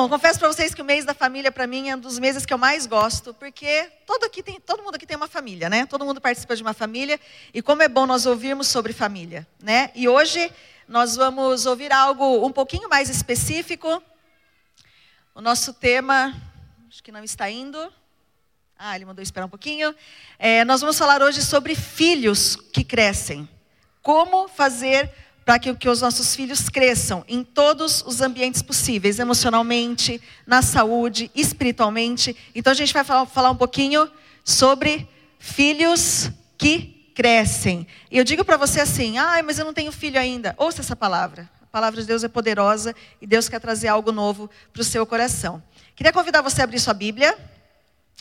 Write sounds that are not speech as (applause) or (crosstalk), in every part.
Bom, confesso para vocês que o mês da família para mim é um dos meses que eu mais gosto, porque todo, aqui tem, todo mundo aqui tem uma família, né? Todo mundo participa de uma família e como é bom nós ouvirmos sobre família, né? E hoje nós vamos ouvir algo um pouquinho mais específico. O nosso tema, acho que não está indo. Ah, ele mandou esperar um pouquinho. É, nós vamos falar hoje sobre filhos que crescem. Como fazer para que, que os nossos filhos cresçam em todos os ambientes possíveis, emocionalmente, na saúde, espiritualmente. Então a gente vai falar, falar um pouquinho sobre filhos que crescem. E eu digo para você assim: ah, mas eu não tenho filho ainda. Ouça essa palavra. A palavra de Deus é poderosa e Deus quer trazer algo novo para o seu coração. Queria convidar você a abrir sua Bíblia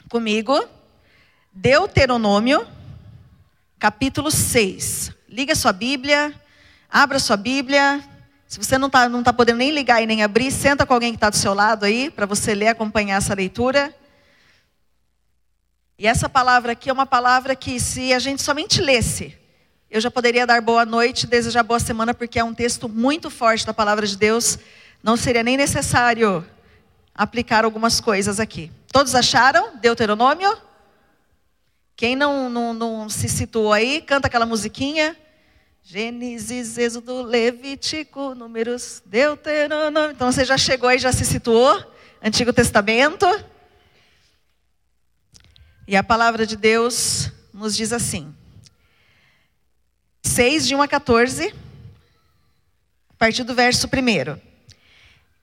comigo. Deuteronômio, capítulo 6. Liga sua Bíblia. Abra sua Bíblia. Se você não está não tá podendo nem ligar e nem abrir, senta com alguém que está do seu lado aí, para você ler, acompanhar essa leitura. E essa palavra aqui é uma palavra que, se a gente somente lesse, eu já poderia dar boa noite, desejar boa semana, porque é um texto muito forte da palavra de Deus. Não seria nem necessário aplicar algumas coisas aqui. Todos acharam? Deuteronômio? Quem não, não, não se situou aí, canta aquela musiquinha. Gênesis, Êxodo, Levítico, Números, Deuteronômio. Então você já chegou aí, já se situou? Antigo Testamento. E a palavra de Deus nos diz assim. 6 de 1 a 14, a partir do verso 1.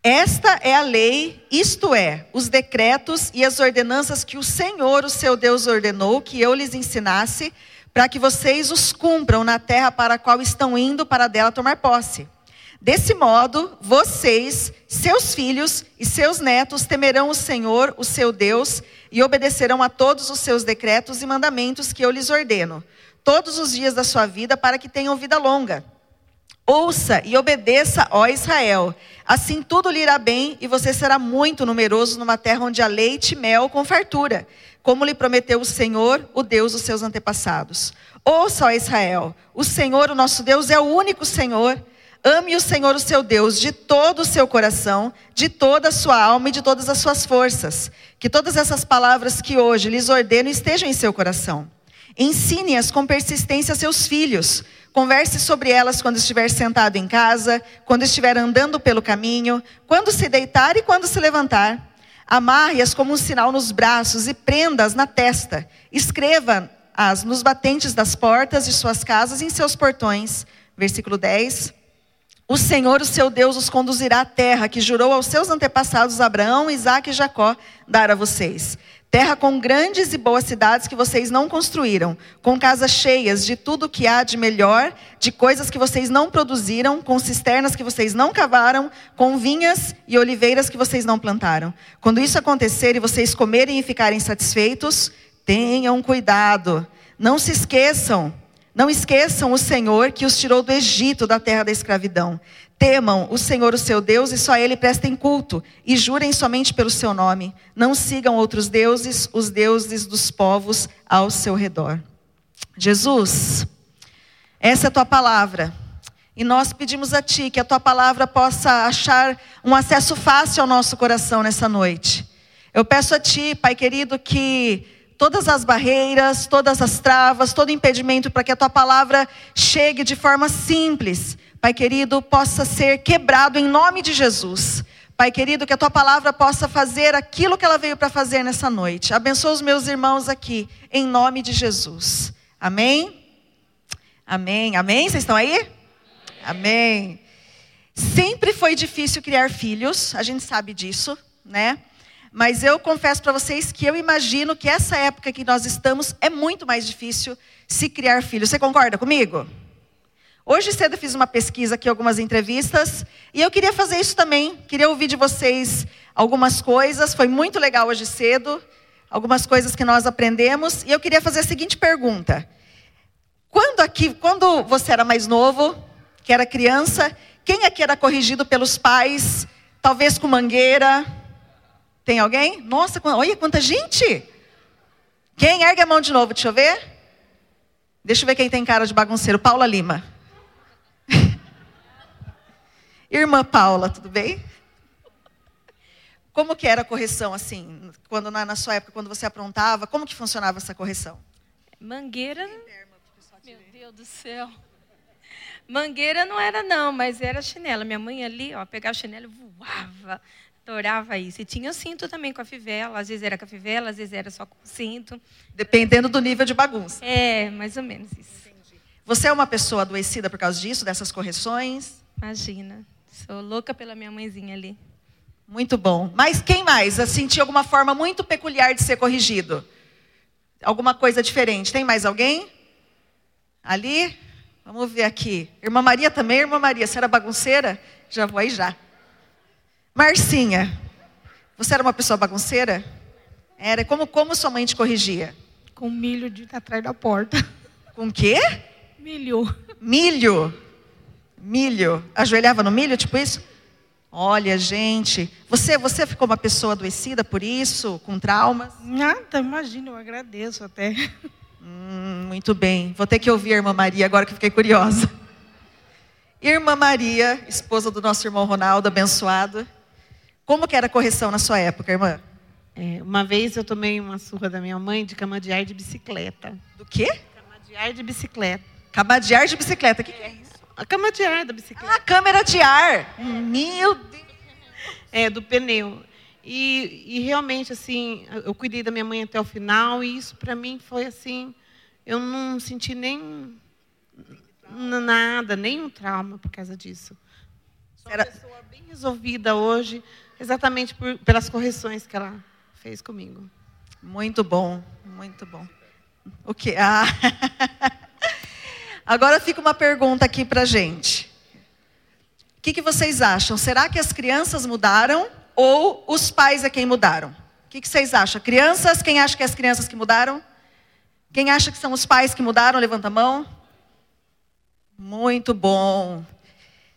Esta é a lei, isto é, os decretos e as ordenanças que o Senhor, o seu Deus, ordenou que eu lhes ensinasse para que vocês os cumpram na terra para a qual estão indo para dela tomar posse. Desse modo, vocês, seus filhos e seus netos temerão o Senhor, o seu Deus, e obedecerão a todos os seus decretos e mandamentos que eu lhes ordeno, todos os dias da sua vida, para que tenham vida longa. Ouça e obedeça, ó Israel. Assim tudo lhe irá bem e você será muito numeroso numa terra onde há leite e mel com fartura como lhe prometeu o Senhor, o Deus dos seus antepassados. Ouça, ó Israel, o Senhor, o nosso Deus, é o único Senhor. Ame o Senhor, o seu Deus, de todo o seu coração, de toda a sua alma e de todas as suas forças. Que todas essas palavras que hoje lhes ordeno estejam em seu coração. Ensine-as com persistência a seus filhos. Converse sobre elas quando estiver sentado em casa, quando estiver andando pelo caminho, quando se deitar e quando se levantar. Amarre-as como um sinal nos braços e prenda-as na testa. Escreva-as nos batentes das portas de suas casas e em seus portões. Versículo 10. O Senhor, o seu Deus, os conduzirá à terra que jurou aos seus antepassados Abraão, Isaque e Jacó dar a vocês. Terra com grandes e boas cidades que vocês não construíram, com casas cheias de tudo que há de melhor, de coisas que vocês não produziram, com cisternas que vocês não cavaram, com vinhas e oliveiras que vocês não plantaram. Quando isso acontecer e vocês comerem e ficarem satisfeitos, tenham cuidado. Não se esqueçam, não esqueçam o Senhor que os tirou do Egito, da terra da escravidão. Temam o Senhor, o seu Deus, e só a Ele prestem culto, e jurem somente pelo seu nome. Não sigam outros deuses, os deuses dos povos ao seu redor. Jesus, essa é a tua palavra. E nós pedimos a Ti que a Tua palavra possa achar um acesso fácil ao nosso coração nessa noite. Eu peço a Ti, Pai querido, que todas as barreiras, todas as travas, todo impedimento para que a Tua palavra chegue de forma simples, Pai querido, possa ser quebrado em nome de Jesus. Pai querido, que a tua palavra possa fazer aquilo que ela veio para fazer nessa noite. Abençoa os meus irmãos aqui, em nome de Jesus. Amém? Amém. Amém? Vocês estão aí? Amém. Sempre foi difícil criar filhos, a gente sabe disso, né? Mas eu confesso para vocês que eu imagino que essa época que nós estamos é muito mais difícil se criar filhos. Você concorda comigo? Hoje cedo fiz uma pesquisa aqui, algumas entrevistas, e eu queria fazer isso também. Queria ouvir de vocês algumas coisas. Foi muito legal hoje cedo, algumas coisas que nós aprendemos. E eu queria fazer a seguinte pergunta: quando aqui, quando você era mais novo, que era criança, quem aqui era corrigido pelos pais, talvez com mangueira? Tem alguém? Nossa, olha quanta gente! Quem ergue a mão de novo? Deixa eu ver. Deixa eu ver quem tem cara de bagunceiro. Paula Lima. Irmã Paula, tudo bem? Como que era a correção, assim, quando na, na sua época, quando você aprontava, como que funcionava essa correção? Mangueira. Meu Deus do céu. Mangueira não era, não, mas era chinela. Minha mãe ali, ó, pegava o chinelo e voava. Adorava isso. E tinha cinto também com a fivela. Às vezes era com a fivela, às vezes era só com o cinto. Dependendo do nível de bagunça. É, mais ou menos isso. Você é uma pessoa adoecida por causa disso, dessas correções? Imagina. Sou louca pela minha mãezinha ali. Muito bom. Mas quem mais sentiu alguma forma muito peculiar de ser corrigido? Alguma coisa diferente? Tem mais alguém? Ali? Vamos ver aqui. Irmã Maria também, irmã Maria, você era bagunceira? Já vou aí já. Marcinha, você era uma pessoa bagunceira? Era. Como, como sua mãe te corrigia? Com milho de atrás da porta. Com quê? Milho. Milho. Milho. Ajoelhava no milho, tipo isso? Olha, gente, você, você ficou uma pessoa adoecida por isso, com traumas? Nada, imagina, eu agradeço até. Hum, muito bem. Vou ter que ouvir a irmã Maria agora que fiquei curiosa. Irmã Maria, esposa do nosso irmão Ronaldo, abençoado. Como que era a correção na sua época, irmã? É, uma vez eu tomei uma surra da minha mãe de camadear de bicicleta. Do quê? Camadear de bicicleta. Camadear de bicicleta. O que, que é isso? A cama de ar da bicicleta. Ah, câmera de ar. Meu Deus. É, do pneu. E, e, realmente, assim, eu cuidei da minha mãe até o final, e isso para mim foi assim, eu não senti nem nada, nenhum trauma por causa disso. Sou uma pessoa bem resolvida hoje, exatamente por, pelas correções que ela fez comigo. Muito bom, muito bom. O que? Ah. (laughs) Agora fica uma pergunta aqui para gente. O que, que, vocês acham? Será que as crianças mudaram ou os pais é quem mudaram? O que, que vocês acham? Crianças? Quem acha que é as crianças que mudaram? Quem acha que são os pais que mudaram? Levanta a mão. Muito bom.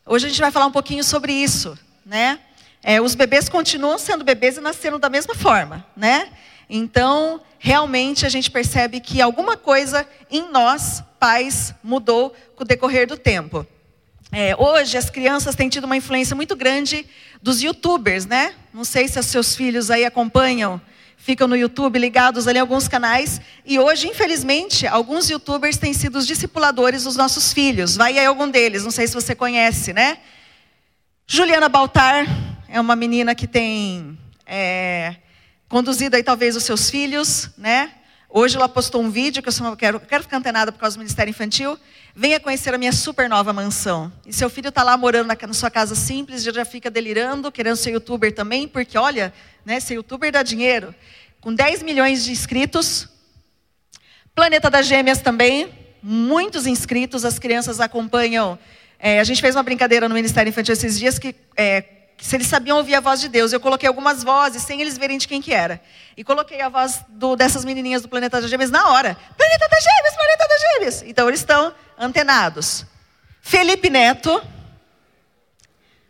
Hoje a gente vai falar um pouquinho sobre isso, né? É, os bebês continuam sendo bebês e nascendo da mesma forma, né? Então, realmente a gente percebe que alguma coisa em nós, pais, mudou com o decorrer do tempo. É, hoje as crianças têm tido uma influência muito grande dos youtubers, né? Não sei se os seus filhos aí acompanham, ficam no YouTube ligados ali em alguns canais. E hoje, infelizmente, alguns youtubers têm sido os discipuladores dos nossos filhos. Vai aí algum deles, não sei se você conhece, né? Juliana Baltar é uma menina que tem é, conduzido aí talvez os seus filhos, né? Hoje ela postou um vídeo que eu quero, quero ficar antenada por causa do Ministério Infantil. Venha conhecer a minha super nova mansão. E seu filho está lá morando na, na, sua casa simples, já fica delirando, querendo ser youtuber também, porque olha, né, ser youtuber dá dinheiro. Com 10 milhões de inscritos. Planeta das Gêmeas também, muitos inscritos, as crianças acompanham. É, a gente fez uma brincadeira no Ministério Infantil esses dias que é, se eles sabiam ouvir a voz de Deus. Eu coloquei algumas vozes sem eles verem de quem que era. E coloquei a voz do, dessas menininhas do Planeta das Gêmeas na hora. Planeta das Gêmeas, Planeta das Gêmeas. Então eles estão antenados. Felipe Neto,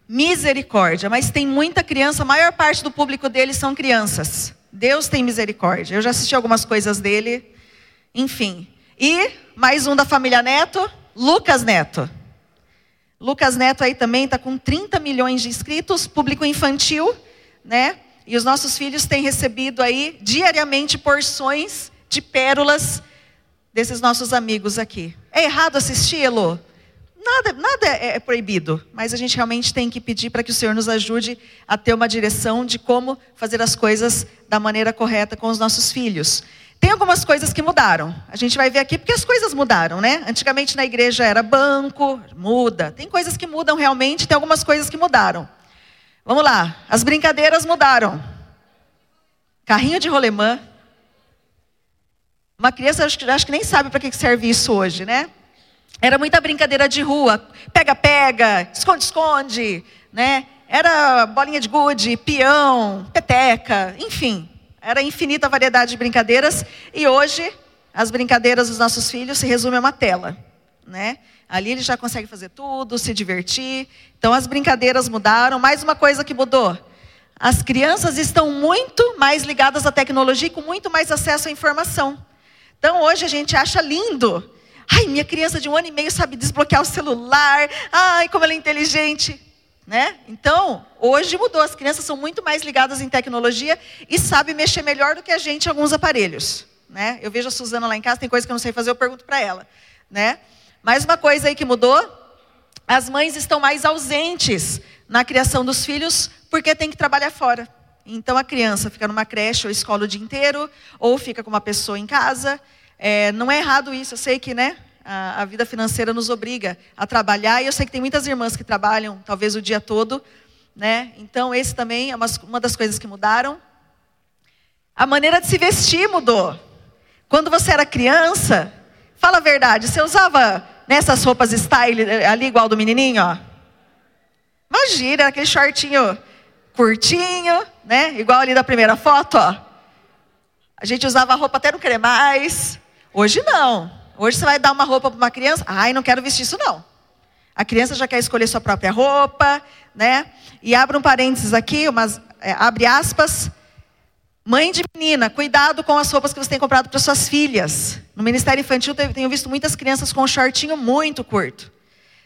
misericórdia. Mas tem muita criança, a maior parte do público dele são crianças. Deus tem misericórdia. Eu já assisti algumas coisas dele. Enfim. E mais um da família Neto, Lucas Neto. Lucas Neto aí também está com 30 milhões de inscritos, público infantil, né? E os nossos filhos têm recebido aí diariamente porções de pérolas desses nossos amigos aqui. É errado assisti-lo? Nada, nada é, é proibido, mas a gente realmente tem que pedir para que o Senhor nos ajude a ter uma direção de como fazer as coisas da maneira correta com os nossos filhos. Tem algumas coisas que mudaram. A gente vai ver aqui porque as coisas mudaram, né? Antigamente na igreja era banco, muda. Tem coisas que mudam realmente, tem algumas coisas que mudaram. Vamos lá, as brincadeiras mudaram. Carrinho de rolemã. Uma criança acho que, acho que nem sabe para que serve isso hoje, né? Era muita brincadeira de rua, pega-pega, esconde-esconde, né? Era bolinha de gude, peão, peteca, enfim. Era infinita variedade de brincadeiras e hoje as brincadeiras dos nossos filhos se resumem a uma tela, né? Ali eles já conseguem fazer tudo, se divertir. Então as brincadeiras mudaram. Mais uma coisa que mudou: as crianças estão muito mais ligadas à tecnologia e com muito mais acesso à informação. Então hoje a gente acha lindo. Ai, minha criança de um ano e meio sabe desbloquear o celular. Ai, como ela é inteligente. Né? Então, hoje mudou, as crianças são muito mais ligadas em tecnologia e sabem mexer melhor do que a gente em alguns aparelhos. Né? Eu vejo a Suzana lá em casa, tem coisa que eu não sei fazer, eu pergunto para ela. Né? Mais uma coisa aí que mudou, as mães estão mais ausentes na criação dos filhos porque tem que trabalhar fora. Então a criança fica numa creche ou escola o dia inteiro, ou fica com uma pessoa em casa. É, não é errado isso, eu sei que né, a, a, vida financeira nos obriga a trabalhar, e eu sei que tem muitas irmãs que trabalham talvez o dia todo. Né? Então, esse também é uma, uma das coisas que mudaram. A maneira de se vestir mudou. Quando você era criança, fala a verdade, você usava nessas roupas style ali igual do menininho, ó? Imagina, aquele shortinho curtinho, né? Igual ali da primeira foto, ó. A gente usava roupa até não querer mais. Hoje não. Hoje você vai dar uma roupa para uma criança, ai, não quero vestir isso não. A criança já quer escolher sua própria roupa, né? E abre um parênteses aqui, umas, é, abre aspas. Mãe de menina, cuidado com as roupas que você tem comprado para suas filhas. No Ministério Infantil tenho visto muitas crianças com um shortinho muito curto.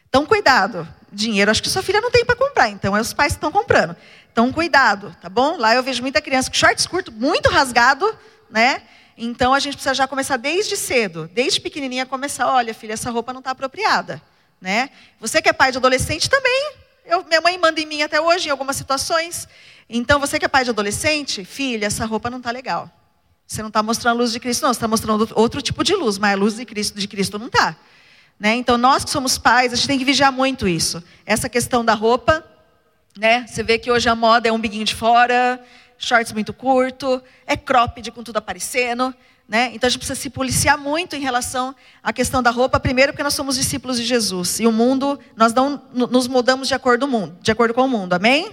Então, cuidado. Dinheiro, acho que sua filha não tem para comprar, então é os pais que estão comprando. Então, cuidado, tá bom? Lá eu vejo muita criança com shorts curto, muito rasgado, né? Então a gente precisa já começar desde cedo, desde pequenininha começar, olha, filha, essa roupa não está apropriada, né? Você que é pai de adolescente também, eu, minha mãe manda em mim até hoje em algumas situações. Então você que é pai de adolescente, filha, essa roupa não está legal. Você não está mostrando a luz de Cristo, não. Você está mostrando outro tipo de luz, mas a luz de Cristo, de Cristo não está. Né? Então nós que somos pais, a gente tem que vigiar muito isso. Essa questão da roupa, né? Você vê que hoje a moda é um biguinho de fora, shorts muito curto, é cropped com tudo aparecendo. Né? Então a gente precisa se policiar muito em relação à questão da roupa, primeiro porque nós somos discípulos de Jesus. E o mundo, nós não nos mudamos de acordo, mundo, de acordo com o mundo, amém?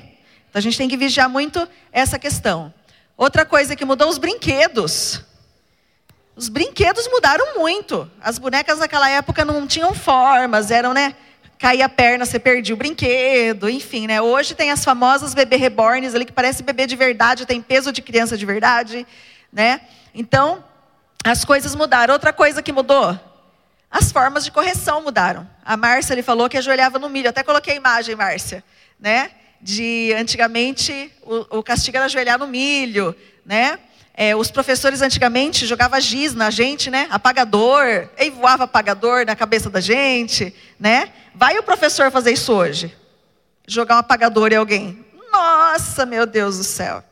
Então a gente tem que vigiar muito essa questão. Outra coisa que mudou, os brinquedos. Os brinquedos mudaram muito. As bonecas naquela época não tinham formas, eram, né? Caía a perna, você perdia o brinquedo, enfim, né? Hoje tem as famosas bebê reborns ali que parece bebê de verdade, tem peso de criança de verdade, né? Então, as coisas mudaram. Outra coisa que mudou, as formas de correção mudaram. A Márcia ele falou que ajoelhava no milho, até coloquei a imagem, Márcia, né? De antigamente o, o castigo era ajoelhar no milho, né? É, os professores antigamente jogavam giz na gente, né? Apagador, e voava apagador na cabeça da gente, né? Vai o professor fazer isso hoje? Jogar um apagador em alguém? Nossa, meu Deus do céu.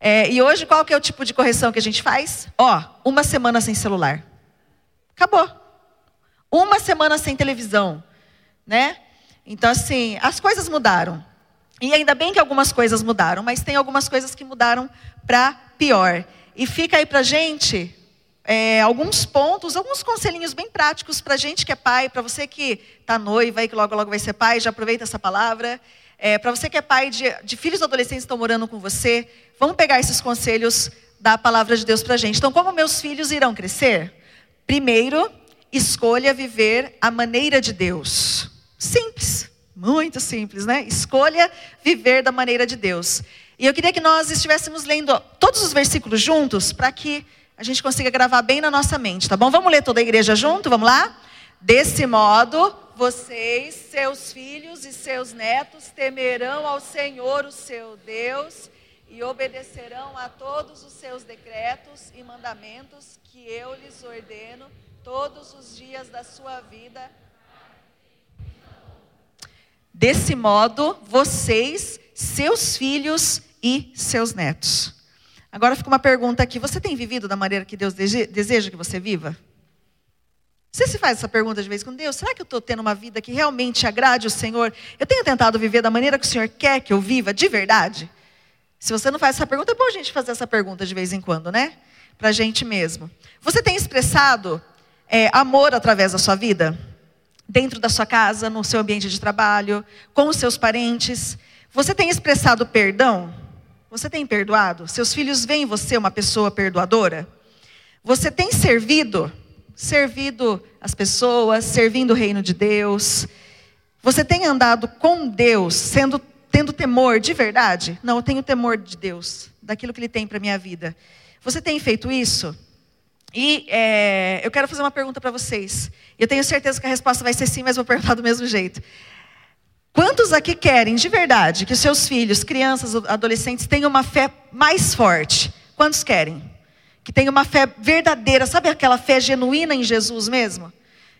É, e hoje qual que é o tipo de correção que a gente faz? Ó, uma semana sem celular. Acabou. Uma semana sem televisão, né? Então assim, as coisas mudaram. E ainda bem que algumas coisas mudaram, mas tem algumas coisas que mudaram para pior. E fica aí para gente é, alguns pontos, alguns conselhinhos bem práticos para gente que é pai, para você que está noiva e que logo logo vai ser pai, já aproveita essa palavra. É, para você que é pai de, de filhos adolescentes que estão morando com você, vamos pegar esses conselhos da palavra de Deus para gente. Então, como meus filhos irão crescer? Primeiro, escolha viver a maneira de Deus. Simples. Muito simples, né? Escolha viver da maneira de Deus. E eu queria que nós estivéssemos lendo todos os versículos juntos para que a gente consiga gravar bem na nossa mente, tá bom? Vamos ler toda a igreja junto? Vamos lá? Desse modo, vocês, seus filhos e seus netos temerão ao Senhor, o seu Deus, e obedecerão a todos os seus decretos e mandamentos que eu lhes ordeno todos os dias da sua vida Desse modo, vocês, seus filhos e seus netos. Agora fica uma pergunta aqui: você tem vivido da maneira que Deus deseja que você viva? Você se faz essa pergunta de vez com Deus: será que eu estou tendo uma vida que realmente agrade o Senhor? Eu tenho tentado viver da maneira que o Senhor quer que eu viva, de verdade? Se você não faz essa pergunta, é bom a gente fazer essa pergunta de vez em quando, né? Para a gente mesmo. Você tem expressado é, amor através da sua vida? Dentro da sua casa, no seu ambiente de trabalho, com os seus parentes. Você tem expressado perdão? Você tem perdoado? Seus filhos veem você uma pessoa perdoadora? Você tem servido? Servido as pessoas, servindo o reino de Deus? Você tem andado com Deus, sendo, tendo temor de verdade? Não, eu tenho temor de Deus, daquilo que Ele tem para minha vida. Você tem feito isso? E é, eu quero fazer uma pergunta para vocês. Eu tenho certeza que a resposta vai ser sim, mas vou perguntar do mesmo jeito. Quantos aqui querem de verdade que seus filhos, crianças, adolescentes tenham uma fé mais forte? Quantos querem? Que tenham uma fé verdadeira, sabe aquela fé genuína em Jesus mesmo?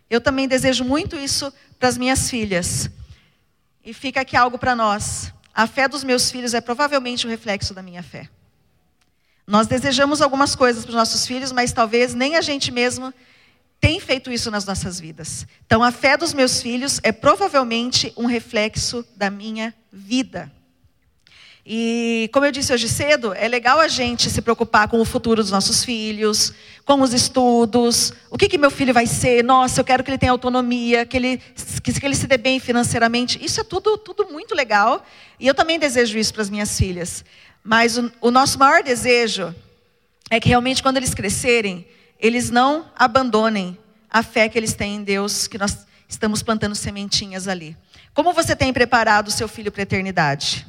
Eu também desejo muito isso para as minhas filhas. E fica aqui algo para nós. A fé dos meus filhos é provavelmente o reflexo da minha fé. Nós desejamos algumas coisas para os nossos filhos, mas talvez nem a gente mesmo tem feito isso nas nossas vidas. Então, a fé dos meus filhos é provavelmente um reflexo da minha vida. E, como eu disse hoje cedo, é legal a gente se preocupar com o futuro dos nossos filhos, com os estudos, o que, que meu filho vai ser, nossa, eu quero que ele tenha autonomia, que ele, que, que ele se dê bem financeiramente. Isso é tudo, tudo muito legal, e eu também desejo isso para as minhas filhas. Mas o, o nosso maior desejo é que realmente, quando eles crescerem, eles não abandonem a fé que eles têm em Deus, que nós estamos plantando sementinhas ali. Como você tem preparado o seu filho para a eternidade?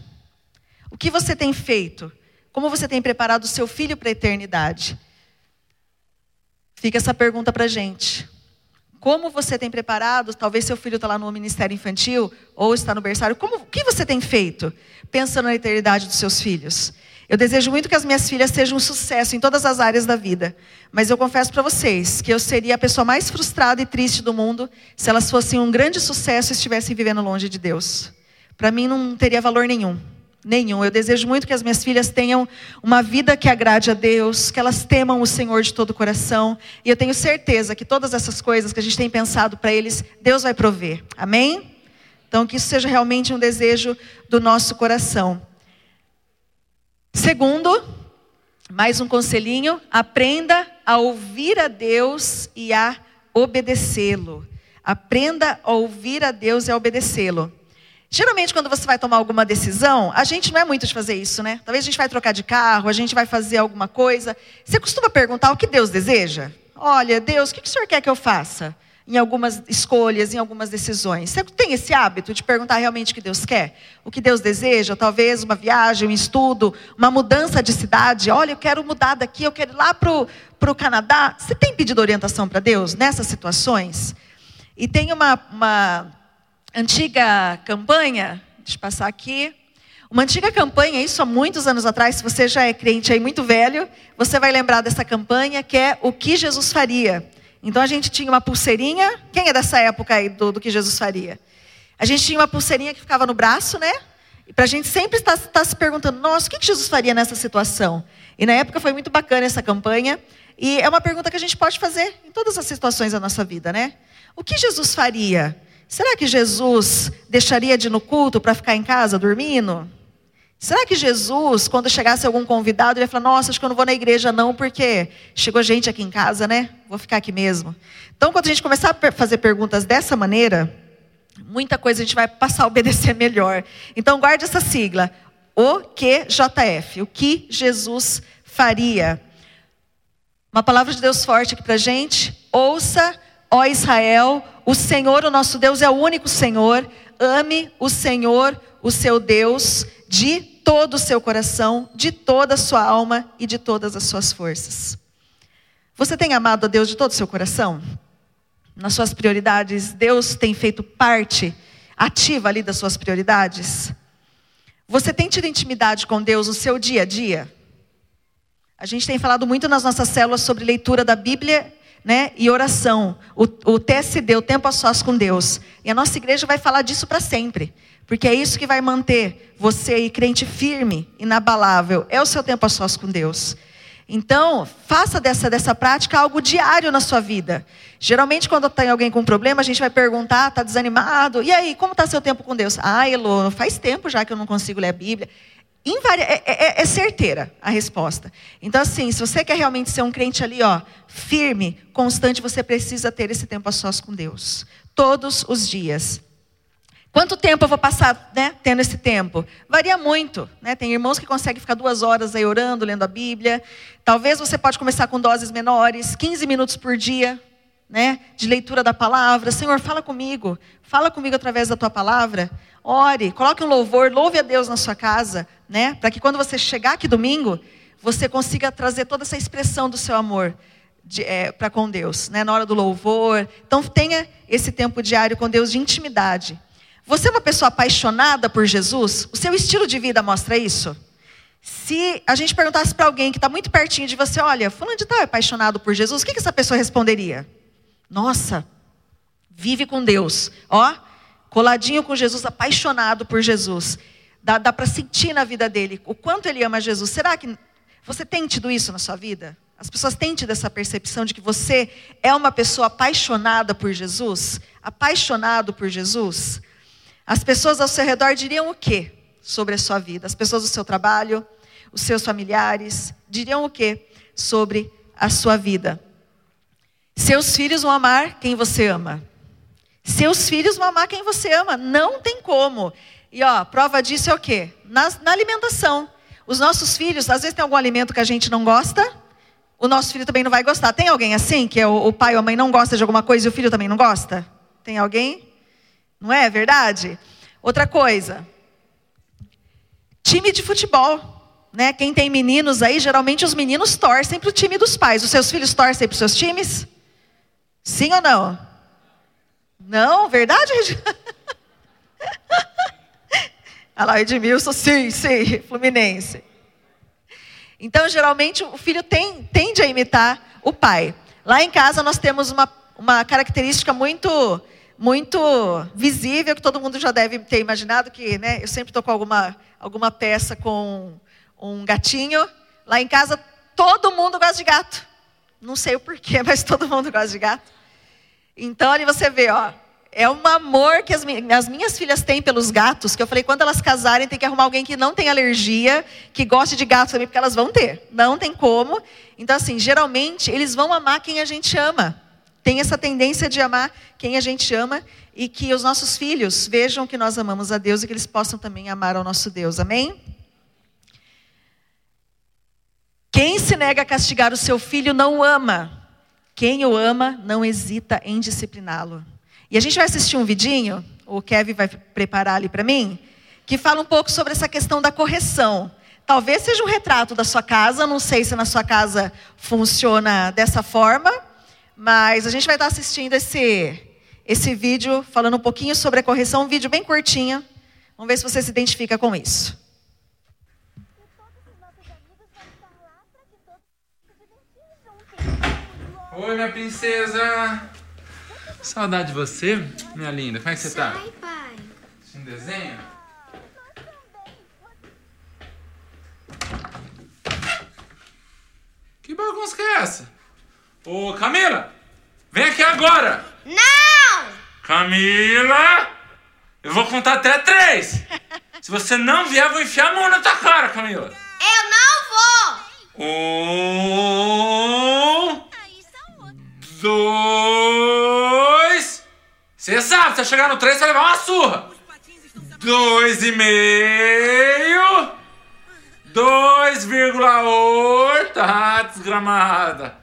O que você tem feito? Como você tem preparado o seu filho para a eternidade? Fica essa pergunta para a gente. Como você tem preparado? Talvez seu filho está lá no ministério infantil ou está no berçário. Como, o que você tem feito pensando na eternidade dos seus filhos? Eu desejo muito que as minhas filhas sejam um sucesso em todas as áreas da vida. Mas eu confesso para vocês que eu seria a pessoa mais frustrada e triste do mundo se elas fossem um grande sucesso e estivessem vivendo longe de Deus. Para mim não teria valor nenhum. Nenhum. Eu desejo muito que as minhas filhas tenham uma vida que agrade a Deus, que elas temam o Senhor de todo o coração. E eu tenho certeza que todas essas coisas que a gente tem pensado para eles, Deus vai prover. Amém? Então, que isso seja realmente um desejo do nosso coração. Segundo, mais um conselhinho: aprenda a ouvir a Deus e a obedecê-lo. Aprenda a ouvir a Deus e a obedecê-lo. Geralmente, quando você vai tomar alguma decisão, a gente não é muito de fazer isso, né? Talvez a gente vai trocar de carro, a gente vai fazer alguma coisa. Você costuma perguntar o que Deus deseja? Olha, Deus, o que o senhor quer que eu faça? em algumas escolhas, em algumas decisões. Você tem esse hábito de perguntar realmente o que Deus quer? O que Deus deseja? Talvez uma viagem, um estudo, uma mudança de cidade. Olha, eu quero mudar daqui, eu quero ir lá para o Canadá. Você tem pedido orientação para Deus nessas situações? E tem uma, uma antiga campanha, deixa eu passar aqui. Uma antiga campanha, isso há muitos anos atrás, se você já é crente aí muito velho, você vai lembrar dessa campanha que é o que Jesus faria. Então a gente tinha uma pulseirinha. Quem é dessa época aí do, do que Jesus faria? A gente tinha uma pulseirinha que ficava no braço, né? E para a gente sempre estar, estar, se perguntando, nossa, o que Jesus faria nessa situação? E na época foi muito bacana essa campanha. E é uma pergunta que a gente pode fazer em todas as situações da nossa vida, né? O que Jesus faria? Será que Jesus deixaria de ir no culto para ficar em casa dormindo? Será que Jesus, quando chegasse algum convidado, ia falar: Nossa, acho que eu não vou na igreja não, porque chegou gente aqui em casa, né? Vou ficar aqui mesmo. Então, quando a gente começar a fazer perguntas dessa maneira, muita coisa a gente vai passar a obedecer (laughs) melhor. Então, guarde essa sigla: O que JF, o que Jesus faria. Uma palavra de Deus forte aqui para gente. Ouça, ó Israel, o Senhor, o nosso Deus, é o único Senhor. Ame o Senhor, o seu Deus de todo o seu coração, de toda a sua alma e de todas as suas forças. Você tem amado a Deus de todo o seu coração? Nas suas prioridades, Deus tem feito parte ativa ali das suas prioridades? Você tem tido intimidade com Deus no seu dia a dia? A gente tem falado muito nas nossas células sobre leitura da Bíblia né, e oração, o, o TSD, o tempo a sós com Deus. E a nossa igreja vai falar disso para sempre. Porque é isso que vai manter você e crente firme, inabalável. É o seu tempo a sós com Deus. Então, faça dessa, dessa prática algo diário na sua vida. Geralmente, quando tem alguém com problema, a gente vai perguntar, está desanimado? E aí, como está seu tempo com Deus? Ah, Elo, faz tempo já que eu não consigo ler a Bíblia. Invari é, é, é, certeira a resposta. Então, assim, se você quer realmente ser um crente ali, ó, firme, constante, você precisa ter esse tempo a sós com Deus. Todos os dias. Quanto tempo eu vou passar né, tendo esse tempo? Varia muito. Né? Tem irmãos que conseguem ficar duas horas aí orando, lendo a Bíblia. Talvez você pode começar com doses menores, 15 minutos por dia, né, de leitura da palavra. Senhor, fala comigo. Fala comigo através da tua palavra. Ore, coloque um louvor, louve a Deus na sua casa, né? Para que quando você chegar aqui domingo, você consiga trazer toda essa expressão do seu amor é, para com Deus, né? Na hora do louvor. Então tenha esse tempo diário com Deus de intimidade. Você é uma pessoa apaixonada por Jesus? O seu estilo de vida mostra isso? Se a gente perguntasse para alguém que está muito pertinho de você, olha, fulano de tal é apaixonado por Jesus, o que, que essa pessoa responderia? Nossa, vive com Deus, ó, coladinho com Jesus, apaixonado por Jesus. Dá, dá para sentir na vida dele o quanto ele ama Jesus. Será que você tem tido isso na sua vida? As pessoas têm tido essa percepção de que você é uma pessoa apaixonada por Jesus? Apaixonado por Jesus? As pessoas ao seu redor diriam o quê sobre a sua vida? As pessoas do seu trabalho, os seus familiares, diriam o quê sobre a sua vida? Seus filhos vão amar quem você ama. Seus filhos vão amar quem você ama. Não tem como. E ó, prova disso é o quê? Na, na alimentação. Os nossos filhos, às vezes tem algum alimento que a gente não gosta, o nosso filho também não vai gostar. Tem alguém assim, que é o, o pai ou a mãe não gosta de alguma coisa e o filho também não gosta? Tem alguém? Não é verdade? Outra coisa. Time de futebol. Né? Quem tem meninos aí, geralmente os meninos torcem para o time dos pais. Os seus filhos torcem para os seus times? Sim ou não? Não, verdade, (laughs) Olha lá, Edmilson, sim, sim, Fluminense. Então, geralmente, o filho tem, tende a imitar o pai. Lá em casa, nós temos uma, uma característica muito muito visível, que todo mundo já deve ter imaginado, que né, eu sempre estou com alguma, alguma peça com um gatinho. Lá em casa, todo mundo gosta de gato. Não sei o porquê, (laughs) mas todo mundo gosta de gato. Então, ali você vê, ó, é um amor que as, as, minhas filhas têm pelos gatos, que eu falei, quando elas casarem, tem que arrumar alguém que não tem alergia, que goste de gatos também, porque elas vão ter. Não tem como. Então, assim, geralmente, eles vão amar quem a gente ama. Tem essa tendência de amar quem a gente ama e que os nossos filhos vejam que nós amamos a Deus e que eles possam também amar ao nosso Deus. Amém? Quem se nega a castigar o seu filho não ama. Quem o ama não hesita em discipliná-lo. E a gente vai assistir um vidinho, o Kevin vai preparar ali para mim, que fala um pouco sobre essa questão da correção. Talvez seja um retrato da sua casa, não sei se na sua casa funciona dessa forma, mas a gente vai estar assistindo esse, esse vídeo falando um pouquinho sobre a correção, um vídeo bem curtinho. Vamos ver se você se identifica com isso. Oi, minha princesa. Saudade de você, minha linda. Como é que você tá? Sai, pai. Assistindo desenho? Que bagunça que é essa? Ô, Camila! Vem aqui agora! Não! Camila! Eu vou contar até três! Se você não vier, eu vou enfiar a mão na tua cara, Camila! Eu não vou! Um. Dois. Você sabe, se eu chegar no três, você vai levar uma surra. Dois e meio. 2,8. Ah, desgramada.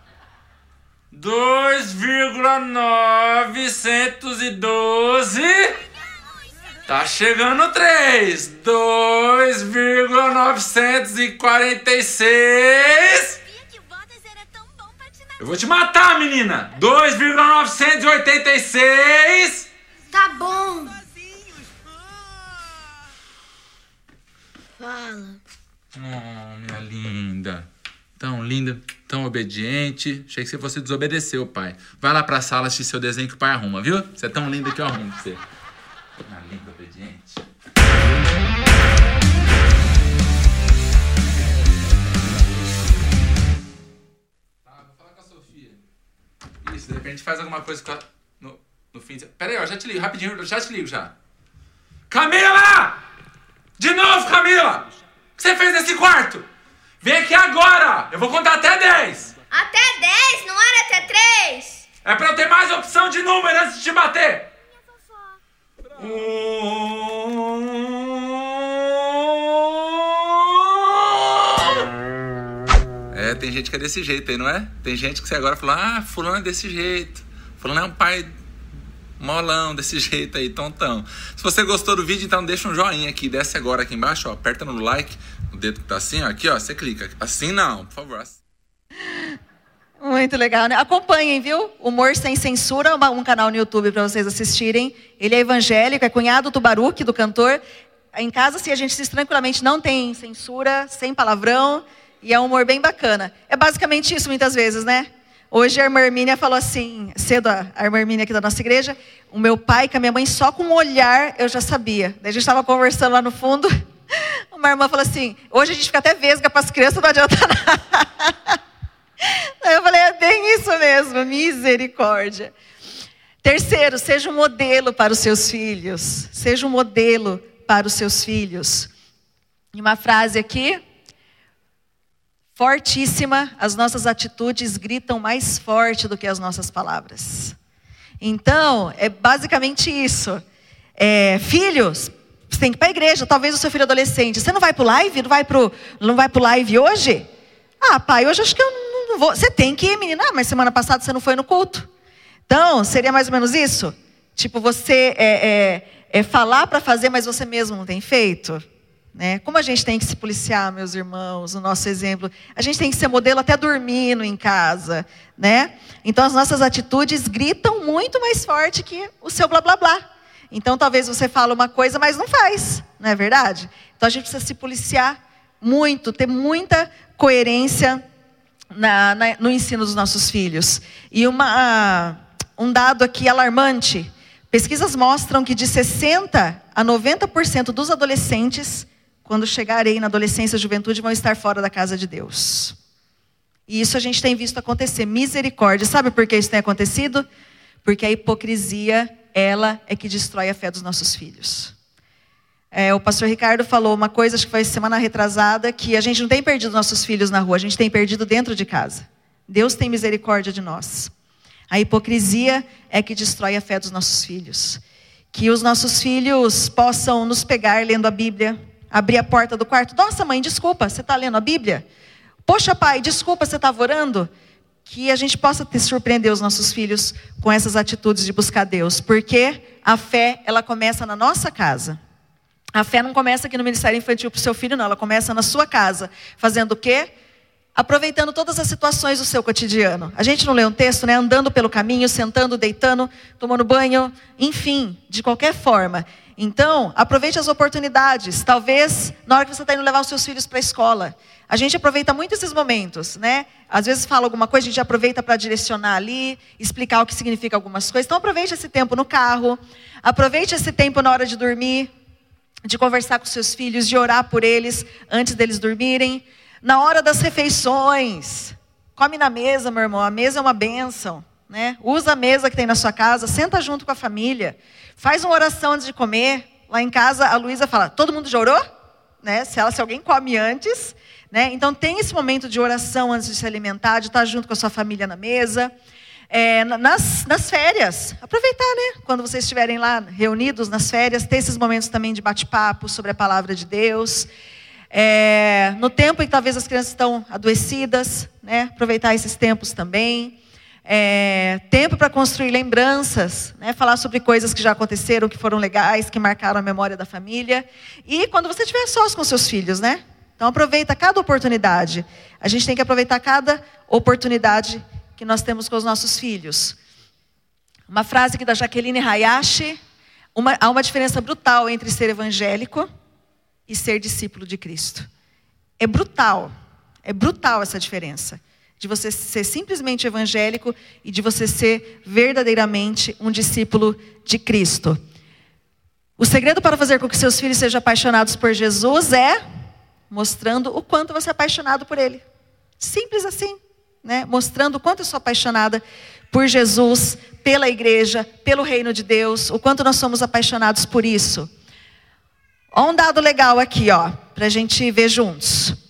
2,912. Tá chegando 3. 2,946. Eu vou te matar, menina! 2,986! Tá bom. Fala. Oh, minha linda. Tão linda, tão obediente. Achei que você fosse desobedecer o pai. Vai lá pra sala assistir seu desenho que o pai arruma, viu? Você é tão linda que eu arrumo pra você. Isso, de repente faz alguma coisa com a, no, no fim. Pera aí, ó, já te ligo, rapidinho, já te ligo já. Camila! De novo, Camila! O que você fez nesse quarto? Vem aqui agora! Eu vou contar até 10! Até 10, não era até 3? É pra eu ter mais opção de número antes de te bater! É, gente que é desse jeito aí, não é? Tem gente que você agora fala, ah, fulano é desse jeito. Fulano é um pai molão, desse (laughs) jeito aí, tontão. Se você gostou do vídeo, então deixa um joinha aqui, desce agora aqui embaixo, ó, aperta no like, o dedo que tá assim, ó, aqui, ó, você clica. Assim não, por favor. Muito legal, né? Acompanhem, viu? Humor Sem Censura, um canal no YouTube para vocês assistirem. Ele é evangélico, é cunhado do Baruque, do cantor. Em casa, se a gente assiste tranquilamente, não tem censura, sem palavrão, e é um humor bem bacana. É basicamente isso muitas vezes, né? Hoje a irmã Hermínia falou assim, cedo a irmã Hermínia aqui da nossa igreja, o meu pai com a minha mãe, só com um olhar eu já sabia. Daí a gente estava conversando lá no fundo, (laughs) uma irmã falou assim, hoje a gente fica até vesga para as crianças, não adianta (laughs) nada. Aí eu falei, é bem isso mesmo, misericórdia. Terceiro, seja um modelo para os seus filhos. Seja um modelo para os seus filhos. E uma frase aqui, fortíssima: as nossas atitudes gritam mais forte do que as nossas palavras. Então, é basicamente isso. É, filhos, você tem que ir para a igreja, talvez o seu filho adolescente. Você não vai para o live? Não vai para pro live hoje? Ah, pai, hoje acho que eu não vou. Você tem que ir, menina. Ah, mas semana passada você não foi no culto. Então, seria mais ou menos isso? Tipo, você é, é, é falar para fazer, mas você mesmo não tem feito? Né? Como a gente tem que se policiar, meus irmãos, o nosso exemplo. A gente tem que ser modelo até dormindo em casa. Né? Então, as nossas atitudes gritam muito mais forte que o seu blá blá blá. Então, talvez você fale uma coisa, mas não faz. Não é verdade? Então, a gente precisa se policiar muito, ter muita coerência na, na, no ensino dos nossos filhos. E uma, um dado aqui alarmante: pesquisas mostram que de 60% a 90% dos adolescentes, quando chegarem na adolescência e juventude, vão estar fora da casa de Deus. E isso a gente tem visto acontecer. Misericórdia. Sabe por que isso tem acontecido? Porque a hipocrisia, ela é que destrói a fé dos nossos filhos. É, o pastor Ricardo falou uma coisa, acho que foi semana retrasada, que a gente não tem perdido nossos filhos na rua, a gente tem perdido dentro de casa. Deus tem misericórdia de nós. A hipocrisia é que destrói a fé dos nossos filhos. Que os nossos filhos possam nos pegar lendo a Bíblia, abrir a porta do quarto. Nossa, mãe, desculpa, você está lendo a Bíblia? Poxa, pai, desculpa, você estava orando? Que a gente possa te surpreender os nossos filhos com essas atitudes de buscar Deus, porque a fé, ela começa na nossa casa. A fé não começa aqui no Ministério Infantil para o seu filho, não. Ela começa na sua casa. Fazendo o quê? Aproveitando todas as situações do seu cotidiano. A gente não lê um texto, né? Andando pelo caminho, sentando, deitando, tomando banho, enfim, de qualquer forma. Então, aproveite as oportunidades. Talvez na hora que você está indo levar os seus filhos para a escola. A gente aproveita muito esses momentos, né? Às vezes fala alguma coisa, a gente aproveita para direcionar ali, explicar o que significa algumas coisas. Então, aproveite esse tempo no carro. Aproveite esse tempo na hora de dormir de conversar com seus filhos, de orar por eles antes deles dormirem. Na hora das refeições, come na mesa, meu irmão. A mesa é uma bênção. Né? Usa a mesa que tem na sua casa, senta junto com a família. Faz uma oração antes de comer. Lá em casa, a Luísa fala: todo mundo já orou? Né? Se, ela, se alguém come antes. Né? Então, tem esse momento de oração antes de se alimentar, de estar junto com a sua família na mesa. É, nas, nas, férias, aproveitar, né? Quando vocês estiverem lá reunidos nas férias, ter esses momentos também de bate-papo sobre a palavra de Deus. É, no tempo em que talvez as crianças estão adoecidas, né? Aproveitar esses tempos também. É, tempo para construir lembranças, né? falar sobre coisas que já aconteceram, que foram legais, que marcaram a memória da família. E quando você estiver sós com seus filhos, né? Então aproveita cada oportunidade. A gente tem que aproveitar cada oportunidade que nós temos com os nossos filhos. Uma frase aqui da Jaqueline Hayashi: uma, há uma diferença brutal entre ser evangélico e ser discípulo de Cristo. É brutal, é brutal essa diferença. De você ser simplesmente evangélico e de você ser verdadeiramente um discípulo de Cristo. O segredo para fazer com que seus filhos sejam apaixonados por Jesus é mostrando o quanto você é apaixonado por Ele. Simples assim né, mostrando o quanto eu sou apaixonada por Jesus, pela igreja, pelo reino de Deus, o quanto nós somos apaixonados por isso. Ó um dado legal aqui, ó, para a gente ver juntos.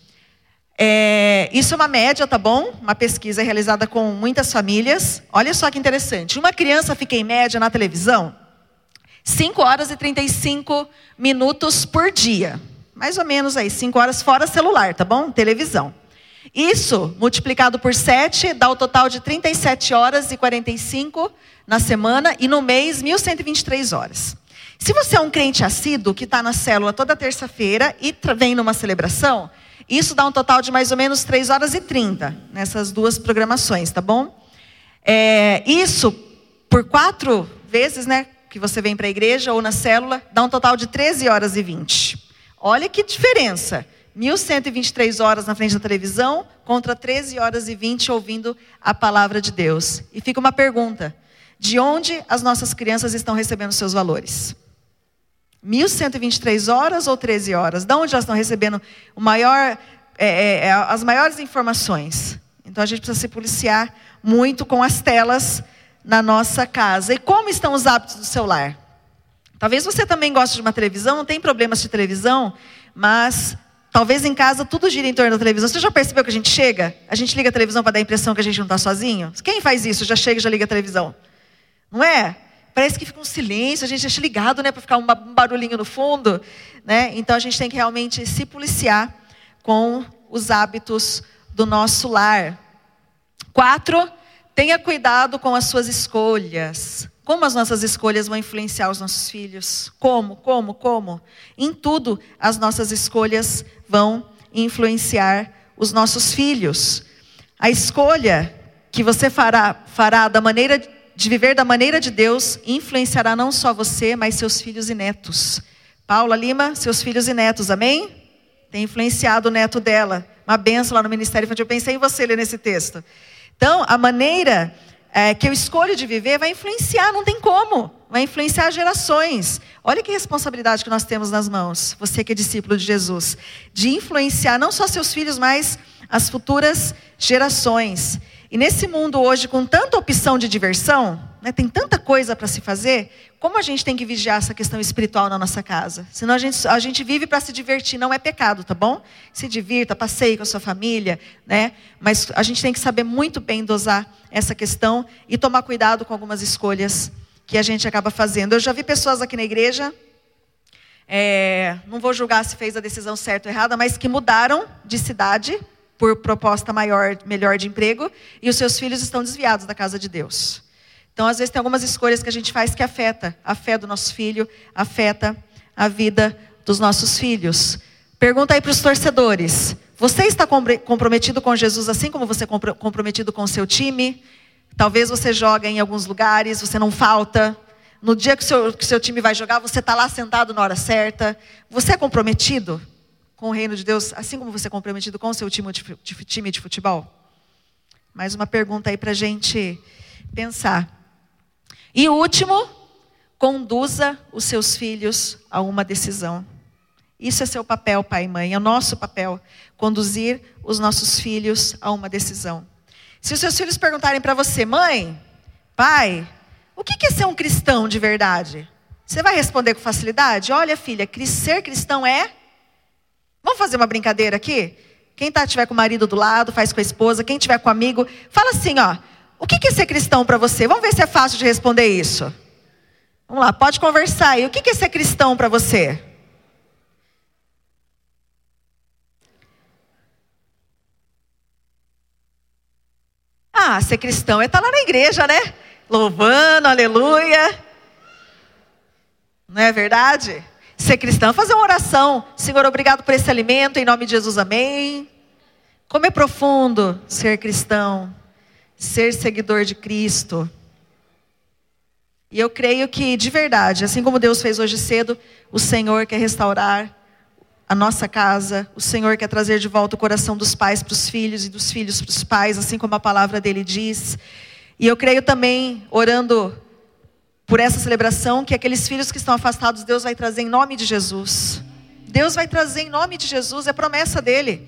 É, isso é uma média, tá bom? Uma pesquisa realizada com muitas famílias. Olha só que interessante. Uma criança fica em média na televisão 5 horas e 35 minutos por dia. Mais ou menos aí, 5 horas fora celular, tá bom? Televisão. Isso, multiplicado por 7, dá o total de 37 horas e 45 na semana e no mês 1.123 horas. Se você é um crente assíduo que está na célula toda terça-feira e vem numa celebração, Isso dá um total de mais ou menos 3 horas e 30 nessas duas programações, tá bom? É, isso, por quatro vezes, né, que você vem para a igreja ou na célula, dá um total de 13 horas e 20. Olha que diferença. 1.123 horas na frente da televisão contra 13 horas e 20 ouvindo a palavra de Deus. E fica uma pergunta: de onde as nossas crianças estão recebendo seus valores? 1.123 horas ou 13 horas? De onde elas estão recebendo maior, é, é, é, as maiores informações? Então a gente precisa se policiar muito com as telas na nossa casa. E como estão os hábitos do seu lar? Talvez você também goste de uma televisão, não tem problemas de televisão, mas talvez em casa tudo gira em torno da televisão. Você já percebeu que a gente chega? A gente liga a televisão para dar a impressão que a gente não está sozinho? Quem faz isso? Já chega e já liga a televisão. Não é? Parece que fica um silêncio, a gente deixa ligado, né, para ficar um barulhinho no fundo, né? Então a gente tem que realmente se policiar com os hábitos do nosso lar. Quatro, tenha cuidado com as suas escolhas. Como as nossas escolhas vão influenciar os nossos filhos? Como, como, como? Em tudo as nossas escolhas vão influenciar os nossos filhos. A escolha que você fará, fará da maneira de viver da maneira de Deus influenciará não só você, mas seus filhos e netos. Paula Lima, seus filhos e netos, amém? Tem influenciado o neto dela. Uma benção lá no Ministério Infantil. Eu pensei em você ler nesse texto. Então, a maneira é, que eu escolho de viver vai influenciar, não tem como. Vai influenciar gerações. Olha que responsabilidade que nós temos nas mãos, você que é discípulo de Jesus, de influenciar não só seus filhos, mas as futuras gerações. E nesse mundo hoje, com tanta opção de diversão, né, tem tanta coisa para se fazer, como a gente tem que vigiar essa questão espiritual na nossa casa? Senão a gente, a gente vive para se divertir, não é pecado, tá bom? Se divirta, passeie com a sua família, né? Mas a gente tem que saber muito bem dosar essa questão e tomar cuidado com algumas escolhas que a gente acaba fazendo. Eu já vi pessoas aqui na igreja, é, não vou julgar se fez a decisão certa ou errada, mas que mudaram de cidade por proposta maior, melhor de emprego, e os seus filhos estão desviados da casa de Deus. Então, às vezes, tem algumas escolhas que a gente faz que afeta a fé do nosso filho, afeta a vida dos nossos filhos. Pergunta aí para os torcedores: você está comprometido com Jesus assim como você é comprometido com o seu time? Talvez você joga em alguns lugares, você não falta. No dia que o seu, que seu time vai jogar, você está lá sentado na hora certa. Você é comprometido? Com o reino de Deus, assim como você é comprometido com o seu time de, futebol? Mais uma pergunta aí para a gente pensar. E último, conduza os seus filhos a uma decisão. Isso é seu papel, pai e mãe, é nosso papel, conduzir os nossos filhos a uma decisão. Se os seus filhos perguntarem para você, mãe, pai, o que é ser um cristão de verdade? Você vai responder com facilidade? Olha, filha, ser cristão é Vamos fazer uma brincadeira aqui? Quem tá, tiver com o marido do lado, faz com a esposa. Quem tiver com o amigo, fala assim, ó. O que é ser cristão para você? Vamos ver se é fácil de responder isso. Vamos lá, pode conversar aí. O que é ser cristão para você? Ah, ser cristão é estar tá lá na igreja, né? Louvando, aleluia. Não é verdade? Ser cristão é fazer uma oração. Senhor, obrigado por esse alimento, em nome de Jesus, amém. Como é profundo ser cristão, ser seguidor de Cristo. E eu creio que, de verdade, assim como Deus fez hoje cedo, o Senhor quer restaurar a nossa casa, o Senhor quer trazer de volta o coração dos pais para os filhos e dos filhos para os pais, assim como a palavra dele diz. E eu creio também, orando por essa celebração que aqueles filhos que estão afastados, Deus vai trazer em nome de Jesus. Deus vai trazer em nome de Jesus, é promessa dele.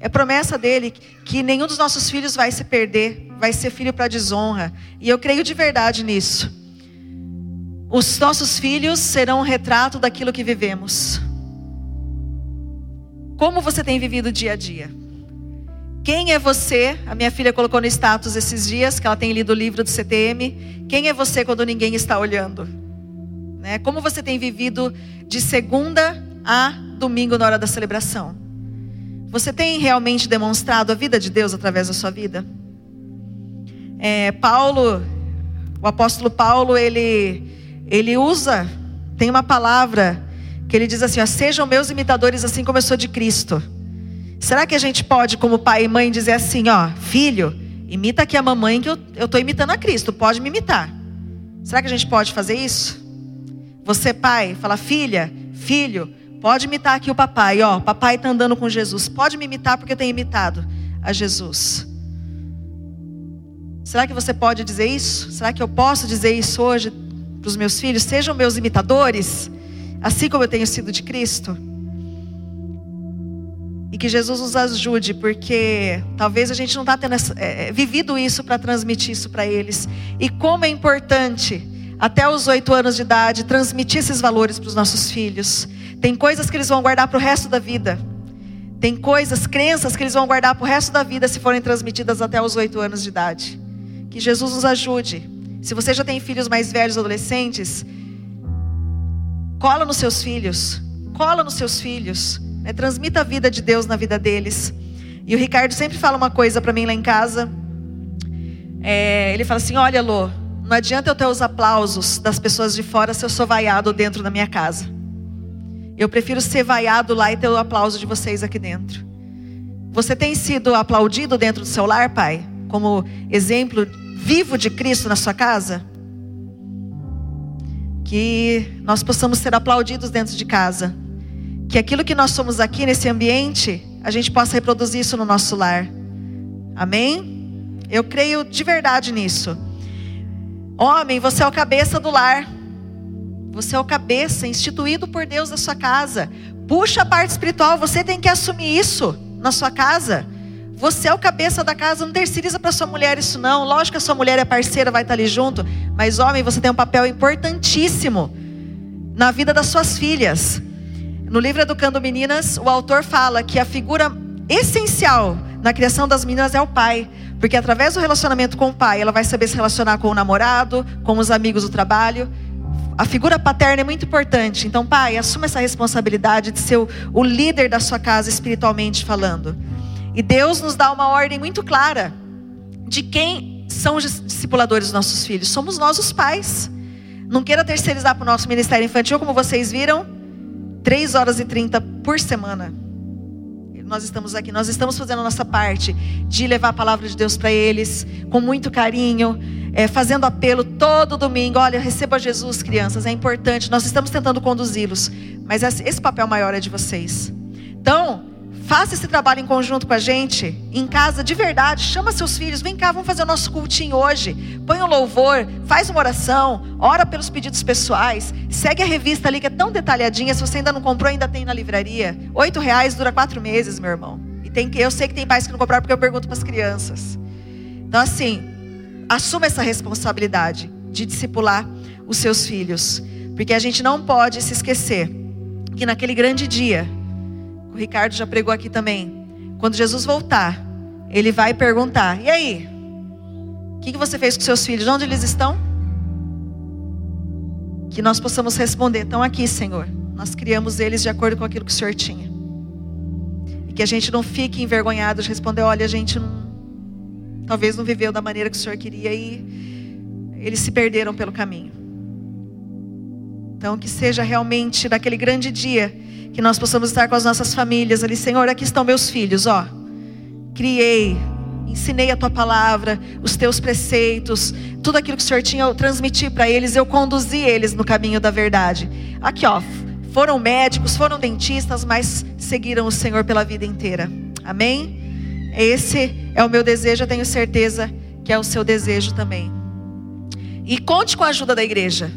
É promessa dele que nenhum dos nossos filhos vai se perder, vai ser filho para desonra. E eu creio de verdade nisso. Os nossos filhos serão um retrato daquilo que vivemos. Como você tem vivido o dia a dia? Quem é você? A minha filha colocou no status esses dias que ela tem lido o livro do CTM. Quem é você quando ninguém está olhando? Né? Como você tem vivido de segunda a domingo na hora da celebração? Você tem realmente demonstrado a vida de Deus através da sua vida? É, Paulo, o apóstolo Paulo, ele, ele usa, tem uma palavra que ele diz assim: ó, sejam meus imitadores assim como eu sou de Cristo. Será que a gente pode, como pai e mãe, dizer assim, ó, filho, imita aqui a mamãe que eu estou imitando a Cristo, pode me imitar. Será que a gente pode fazer isso? Você, pai, fala, filha, filho, pode imitar aqui o papai, ó, papai está andando com Jesus, pode me imitar porque eu tenho imitado a Jesus. Será que você pode dizer isso? Será que eu posso dizer isso hoje para os meus filhos? Sejam meus imitadores, assim como eu tenho sido de Cristo. E que Jesus nos ajude, porque talvez a gente não está tendo essa, é, vivido isso para transmitir isso para eles. E como é importante, até os oito anos de idade, transmitir esses valores para os nossos filhos. Tem coisas que eles vão guardar para o resto da vida. Tem coisas, crenças que eles vão guardar para o resto da vida se forem transmitidas até os oito anos de idade. Que Jesus nos ajude. Se você já tem filhos mais velhos, adolescentes, cola nos seus filhos, cola nos seus filhos, né? transmita a vida de Deus na vida deles. E o Ricardo sempre fala uma coisa para mim lá em casa. É, ele fala assim: Olha, Lô, não adianta eu ter os aplausos das pessoas de fora se eu sou vaiado dentro da minha casa. Eu prefiro ser vaiado lá e ter o aplauso de vocês aqui dentro. Você tem sido aplaudido dentro do seu lar, pai? Como exemplo vivo de Cristo na sua casa? Que nós possamos ser aplaudidos dentro de casa. Que aquilo que nós somos aqui nesse ambiente, a gente possa reproduzir isso no nosso lar. Amém? Eu creio de verdade nisso. Homem, você é o cabeça do lar. Você é o cabeça, instituído por Deus da sua casa. Puxa a parte espiritual, você tem que assumir isso na sua casa. Você é o cabeça da casa, não terceiriza para sua mulher isso não. Lógico que a sua mulher é parceira, vai estar ali junto, mas homem, você tem um papel importantíssimo na vida das suas filhas. No livro Educando Meninas, o autor fala que a figura essencial na criação das meninas é o pai, porque através do relacionamento com o pai, ela vai saber se relacionar com o namorado, com os amigos do trabalho. A figura paterna é muito importante. Então, pai, assuma essa responsabilidade de ser o, o líder da sua casa espiritualmente falando. E Deus nos dá uma ordem muito clara de quem são os discipuladores dos nossos filhos. Somos nós os pais. Não queira terceirizar para o nosso ministério infantil, como vocês viram, 3 horas e 30 por semana. Nós estamos aqui, nós estamos fazendo a nossa parte de levar a palavra de Deus para eles, com muito carinho, é, fazendo apelo todo domingo. Olha, receba Jesus, crianças, é importante. Nós estamos tentando conduzi-los, mas esse papel maior é de vocês. Então, Faça esse trabalho em conjunto com a gente, em casa de verdade. Chama seus filhos, vem cá, vamos fazer o nosso cultinho hoje. Põe um louvor, faz uma oração, ora pelos pedidos pessoais. Segue a revista ali que é tão detalhadinha. Se você ainda não comprou, ainda tem na livraria. Oito reais dura quatro meses, meu irmão. E tem que, eu sei que tem pais que não compraram porque eu pergunto para as crianças. Então assim, assuma essa responsabilidade de discipular os seus filhos, porque a gente não pode se esquecer que naquele grande dia o Ricardo já pregou aqui também. Quando Jesus voltar, ele vai perguntar: E aí? O que você fez com seus filhos? Onde eles estão? Que nós possamos responder: Estão aqui, Senhor. Nós criamos eles de acordo com aquilo que o Senhor tinha. E que a gente não fique envergonhado de responder: Olha, a gente não, talvez não viveu da maneira que o Senhor queria e eles se perderam pelo caminho. Então, que seja realmente naquele grande dia que nós possamos estar com as nossas famílias ali, Senhor, aqui estão meus filhos, ó. Criei, ensinei a tua palavra, os teus preceitos, tudo aquilo que o Senhor tinha, eu transmiti para eles, eu conduzi eles no caminho da verdade. Aqui, ó, foram médicos, foram dentistas, mas seguiram o Senhor pela vida inteira. Amém? Esse é o meu desejo, eu tenho certeza que é o seu desejo também. E conte com a ajuda da igreja,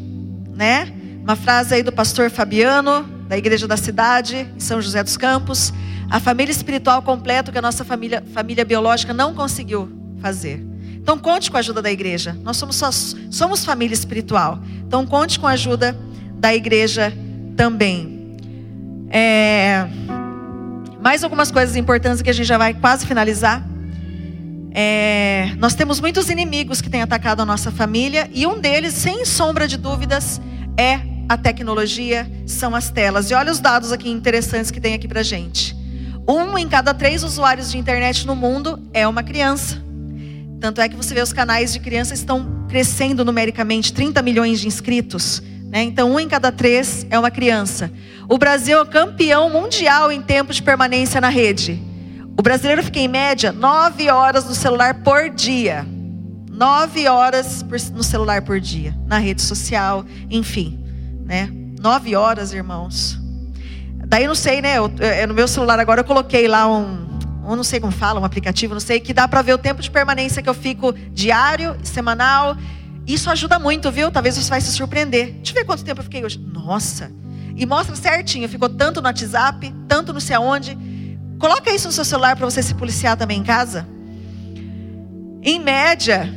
né? Uma frase aí do pastor Fabiano, da igreja da cidade, em São José dos Campos, a família espiritual completa que a nossa família, família biológica não conseguiu fazer. Então conte com a ajuda da igreja. Nós somos só, somos família espiritual. Então conte com a ajuda da igreja também. É, mais algumas coisas importantes que a gente já vai quase finalizar. É, nós temos muitos inimigos que têm atacado a nossa família e um deles, sem sombra de dúvidas, é a tecnologia, são as telas. E olha os dados aqui interessantes que tem aqui para gente. Um em cada três usuários de internet no mundo é uma criança. Tanto é que você vê os canais de crianças estão crescendo numericamente, 30 milhões de inscritos. Né? Então, um em cada três é uma criança. O Brasil é campeão mundial em tempo de permanência na rede. O brasileiro fica em média nove horas no celular por dia. Nove horas no celular por dia, na rede social, enfim, né? Nove horas, irmãos. Daí não sei, né? Eu, eu, no meu celular agora eu coloquei lá um, eu não sei como fala, um aplicativo, não sei, que dá para ver o tempo de permanência que eu fico diário, semanal. Isso ajuda muito, viu? Talvez você vai se surpreender. Deixa eu ver quanto tempo eu fiquei hoje. Nossa! E mostra certinho, ficou tanto no WhatsApp, tanto não sei aonde. Coloca isso no seu celular para você se policiar também em casa. Em média,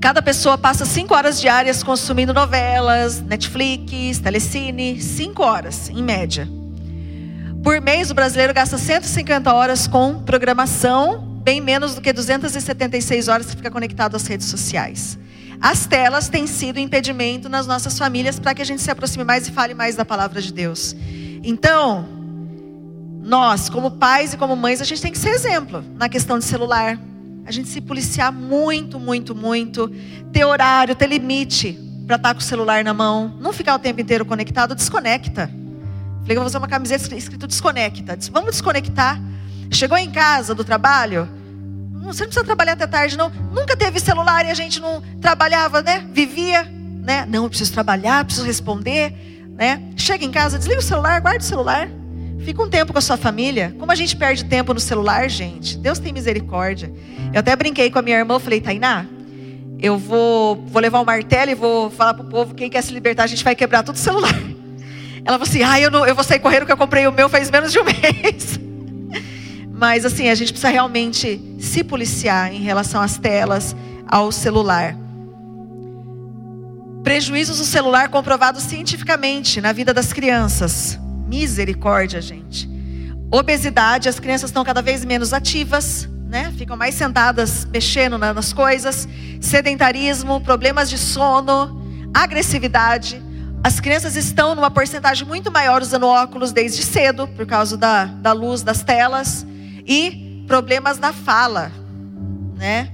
cada pessoa passa cinco horas diárias consumindo novelas, Netflix, telecine, cinco horas, em média. Por mês, o brasileiro gasta 150 horas com programação, bem menos do que 276 horas que fica conectado às redes sociais. As telas têm sido impedimento nas nossas famílias para que a gente se aproxime mais e fale mais da palavra de Deus. Então, nós, como pais e como mães, a gente tem que ser exemplo na questão de celular. A gente se policiar muito, muito, muito. Ter horário, ter limite para estar tá com o celular na mão. Não ficar o tempo inteiro conectado, desconecta. Falei que vou fazer uma camiseta escrito desconecta. Disse, vamos desconectar. Chegou em casa do trabalho, você não precisa trabalhar até tarde, não. Nunca teve celular e a gente não trabalhava, né? Vivia, né? Não, eu preciso trabalhar, preciso responder, né? Chega em casa, desliga o celular, guarda o celular. Fica um tempo com a sua família. Como a gente perde tempo no celular, gente? Deus tem misericórdia. Eu até brinquei com a minha irmã, falei, Tainá, eu vou, vou levar o um martelo e vou falar pro povo, quem quer se libertar, a gente vai quebrar todo o celular. (laughs) Ela falou assim: ah, eu, não, eu vou sair correndo que eu comprei o meu faz menos de um (laughs) mês. Mas assim, a gente precisa realmente se policiar em relação às telas, ao celular. Prejuízos do celular comprovados cientificamente na vida das crianças. Misericórdia, gente. Obesidade, as crianças estão cada vez menos ativas, né? Ficam mais sentadas mexendo nas coisas. Sedentarismo, problemas de sono, agressividade. As crianças estão numa porcentagem muito maior usando óculos desde cedo, por causa da, da luz das telas, e problemas na fala, né?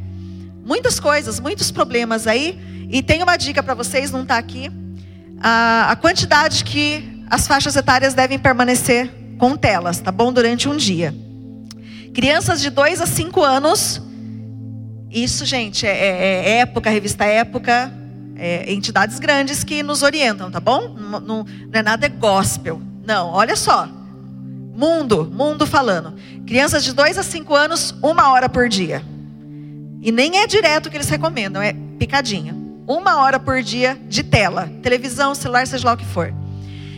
Muitas coisas, muitos problemas aí. E tem uma dica para vocês, não está aqui. A, a quantidade que as faixas etárias devem permanecer com telas, tá bom? Durante um dia. Crianças de 2 a 5 anos, isso, gente, é, é, é época, revista época, é, entidades grandes que nos orientam, tá bom? Não, não, não é nada é gospel. Não, olha só. Mundo, mundo falando. Crianças de 2 a 5 anos, uma hora por dia. E nem é direto que eles recomendam, é picadinho. Uma hora por dia de tela, televisão, celular, seja lá o que for.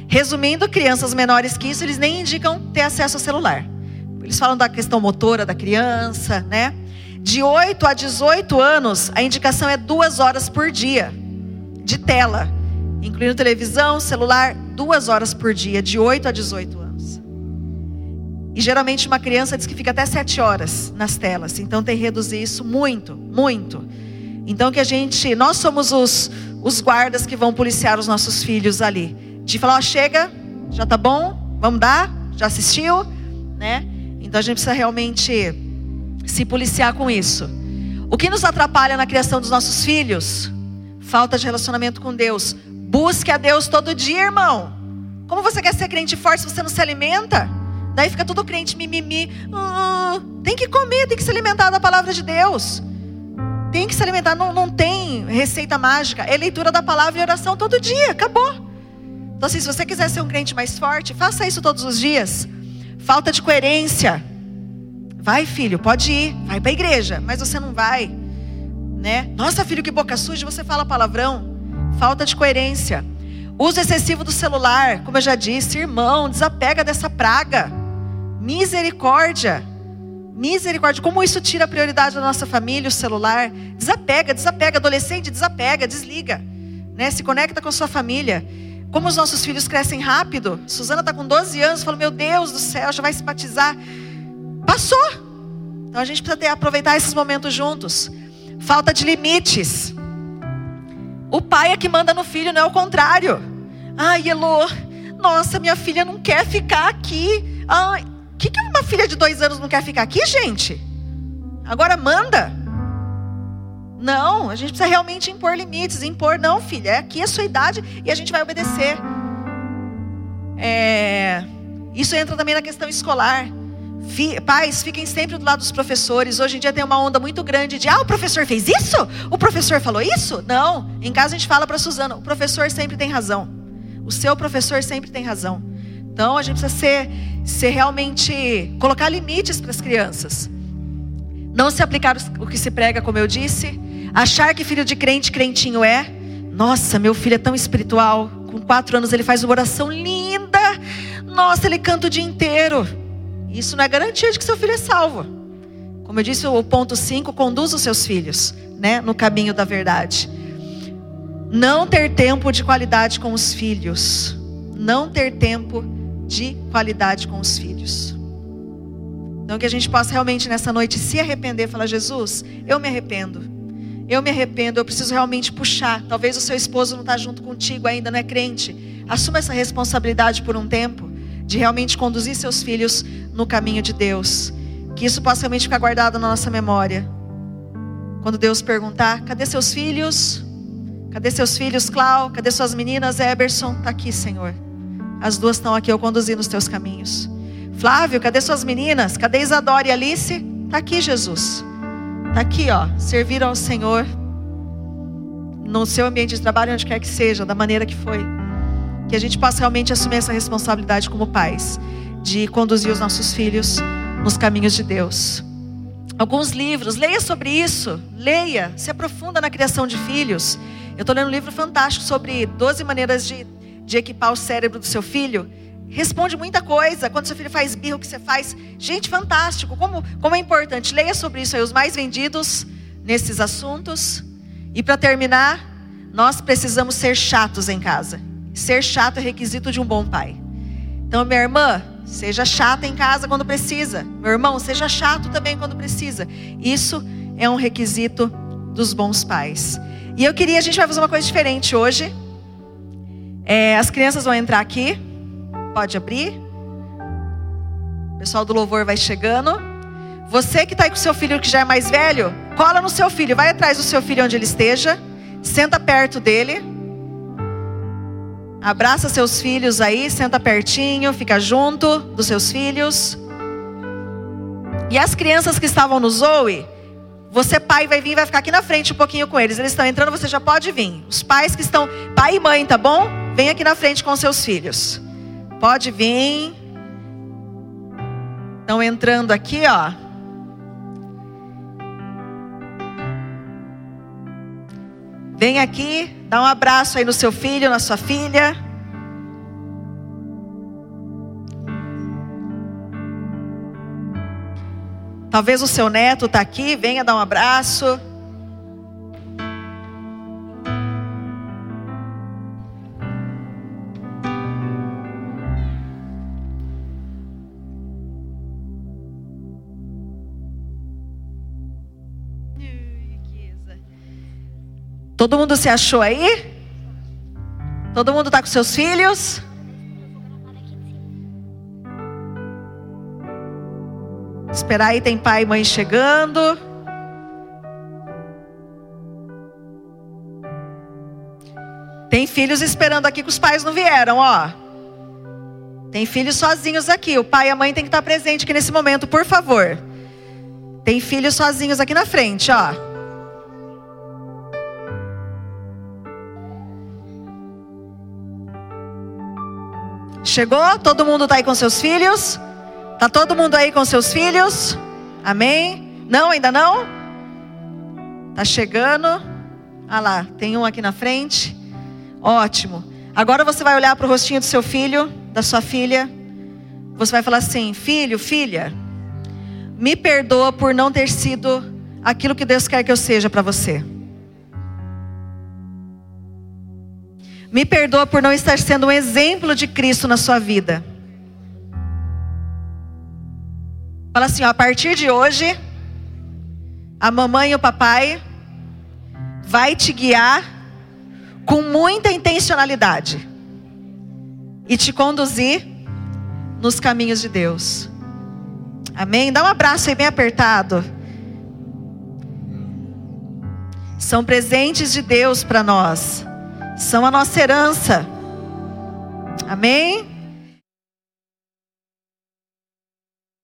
Resumindo, crianças menores que isso, eles nem indicam ter acesso ao celular. Eles falam da questão motora da criança, né? De 8 a 18 anos, a indicação é duas horas por dia de tela, incluindo televisão, celular, duas horas por dia, de 8 a 18 anos. E geralmente uma criança diz que fica até 7 horas nas telas, então tem que reduzir isso muito, muito. Então que a gente, nós somos os, os guardas que vão policiar os nossos filhos ali. De falar, ó, chega, já tá bom, vamos dar, já assistiu, né? Então a gente precisa realmente se policiar com isso. O que nos atrapalha na criação dos nossos filhos? Falta de relacionamento com Deus. Busque a Deus todo dia, irmão. Como você quer ser crente forte se você não se alimenta? Daí fica tudo crente mimimi. Uh, tem que comer, tem que se alimentar da palavra de Deus. Tem que se alimentar, não, não tem receita mágica. É leitura da palavra e oração todo dia, acabou. Então, assim, se você quiser ser um crente mais forte, faça isso todos os dias. Falta de coerência. Vai, filho, pode ir, vai para a igreja, mas você não vai né? Nossa, filho, que boca suja, você fala palavrão. Falta de coerência. Uso excessivo do celular, como eu já disse, irmão, desapega dessa praga. Misericórdia. Misericórdia. Como isso tira a prioridade da nossa família, o celular? Desapega, desapega. Adolescente, desapega, desliga. Né? Se conecta com a sua família. Como os nossos filhos crescem rápido. Suzana está com 12 anos, falou: Meu Deus do céu, já vai se batizar. Passou. Então a gente precisa ter, aproveitar esses momentos juntos. Falta de limites. O pai é que manda no filho, não é o contrário. Ai, Elô, nossa, minha filha não quer ficar aqui. O que, que uma filha de dois anos não quer ficar aqui, gente? Agora manda. Não, a gente precisa realmente impor limites. Impor, não, filha, é aqui a sua idade e a gente vai obedecer. É, isso entra também na questão escolar. Pais, fiquem sempre do lado dos professores. Hoje em dia tem uma onda muito grande de: ah, o professor fez isso? O professor falou isso? Não. Em casa a gente fala para Suzana: o professor sempre tem razão. O seu professor sempre tem razão. Então a gente precisa ser, ser realmente. colocar limites para as crianças. Não se aplicar o que se prega, como eu disse. Achar que filho de crente, crentinho é. Nossa, meu filho é tão espiritual. Com quatro anos ele faz uma oração linda. Nossa, ele canta o dia inteiro. Isso não é garantia de que seu filho é salvo. Como eu disse, o ponto 5, conduz os seus filhos né, no caminho da verdade. Não ter tempo de qualidade com os filhos. Não ter tempo de qualidade com os filhos. Então, que a gente possa realmente nessa noite se arrepender e falar: Jesus, eu me arrependo. Eu me arrependo, eu preciso realmente puxar. Talvez o seu esposo não está junto contigo ainda, não é crente. Assuma essa responsabilidade por um tempo, de realmente conduzir seus filhos no caminho de Deus. Que isso possa realmente ficar guardado na nossa memória. Quando Deus perguntar: cadê seus filhos? Cadê seus filhos, Clau? Cadê suas meninas, Eberson? Está aqui, Senhor. As duas estão aqui, eu conduzi nos teus caminhos. Flávio, cadê suas meninas? Cadê Isadora e Alice? Está aqui, Jesus. Está aqui, ó. Servir ao Senhor no seu ambiente de trabalho, onde quer que seja, da maneira que foi. Que a gente possa realmente assumir essa responsabilidade como pais, de conduzir os nossos filhos nos caminhos de Deus. Alguns livros, leia sobre isso, leia, se aprofunda na criação de filhos. Eu estou lendo um livro fantástico sobre 12 maneiras de, de equipar o cérebro do seu filho responde muita coisa. Quando seu filho faz birro, o que você faz? Gente, fantástico. Como, como é importante. Leia sobre isso aí, os mais vendidos nesses assuntos. E para terminar, nós precisamos ser chatos em casa. Ser chato é requisito de um bom pai. Então, minha irmã, seja chata em casa quando precisa. Meu irmão, seja chato também quando precisa. Isso é um requisito dos bons pais. E eu queria, a gente vai fazer uma coisa diferente hoje. É, as crianças vão entrar aqui. Pode abrir. O pessoal do louvor vai chegando. Você que está aí com seu filho que já é mais velho, cola no seu filho, vai atrás do seu filho onde ele esteja, senta perto dele. Abraça seus filhos aí, senta pertinho, fica junto dos seus filhos. E as crianças que estavam no Zoe, você pai vai vir, vai ficar aqui na frente um pouquinho com eles. Eles estão entrando, você já pode vir. Os pais que estão, pai e mãe, tá bom? Vem aqui na frente com seus filhos. Pode vir. Estão entrando aqui, ó. Vem aqui, dá um abraço aí no seu filho, na sua filha. Talvez o seu neto está aqui, venha dar um abraço. Todo mundo se achou aí? Todo mundo está com seus filhos? Esperar aí, tem pai e mãe chegando. Tem filhos esperando aqui que os pais não vieram, ó. Tem filhos sozinhos aqui. O pai e a mãe tem que estar presente aqui nesse momento, por favor. Tem filhos sozinhos aqui na frente, ó. Chegou? Todo mundo está aí com seus filhos? Tá todo mundo aí com seus filhos? Amém? Não, ainda não? Tá chegando? Ah lá, tem um aqui na frente. Ótimo. Agora você vai olhar para o rostinho do seu filho, da sua filha. Você vai falar assim: Filho, filha, me perdoa por não ter sido aquilo que Deus quer que eu seja para você. Me perdoa por não estar sendo um exemplo de Cristo na sua vida. Fala assim, ó, a partir de hoje, a mamãe e o papai vai te guiar com muita intencionalidade e te conduzir nos caminhos de Deus. Amém? Dá um abraço aí bem apertado. São presentes de Deus para nós são a nossa herança. Amém?